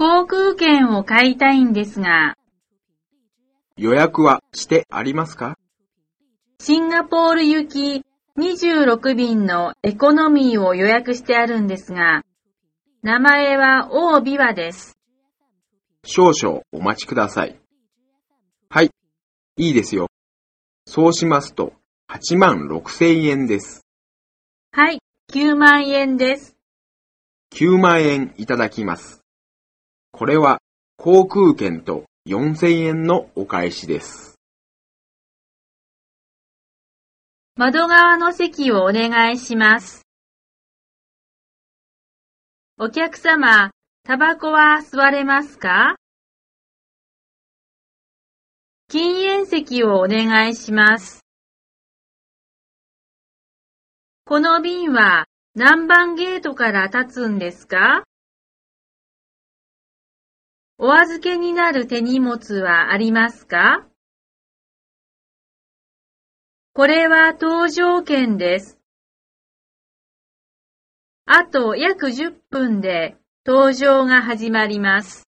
航空券を買いたいんですが、予約はしてありますか？シンガポール行き26便のエコノミーを予約してあるんですが、名前は大ビワです。少々お待ちください。はい、いいですよ。そうしますと、8万6千円です。はい、9万円です。9万円いただきます。これは航空券と4千円のお返しです。窓側の席をお願いします。お客様、タバコは吸われますか？禁煙席をお願いします。この便は何番ゲートから立つんですか？お預けになる手荷物はありますか？これは搭乗券です。あと約10分で搭乗が始まります。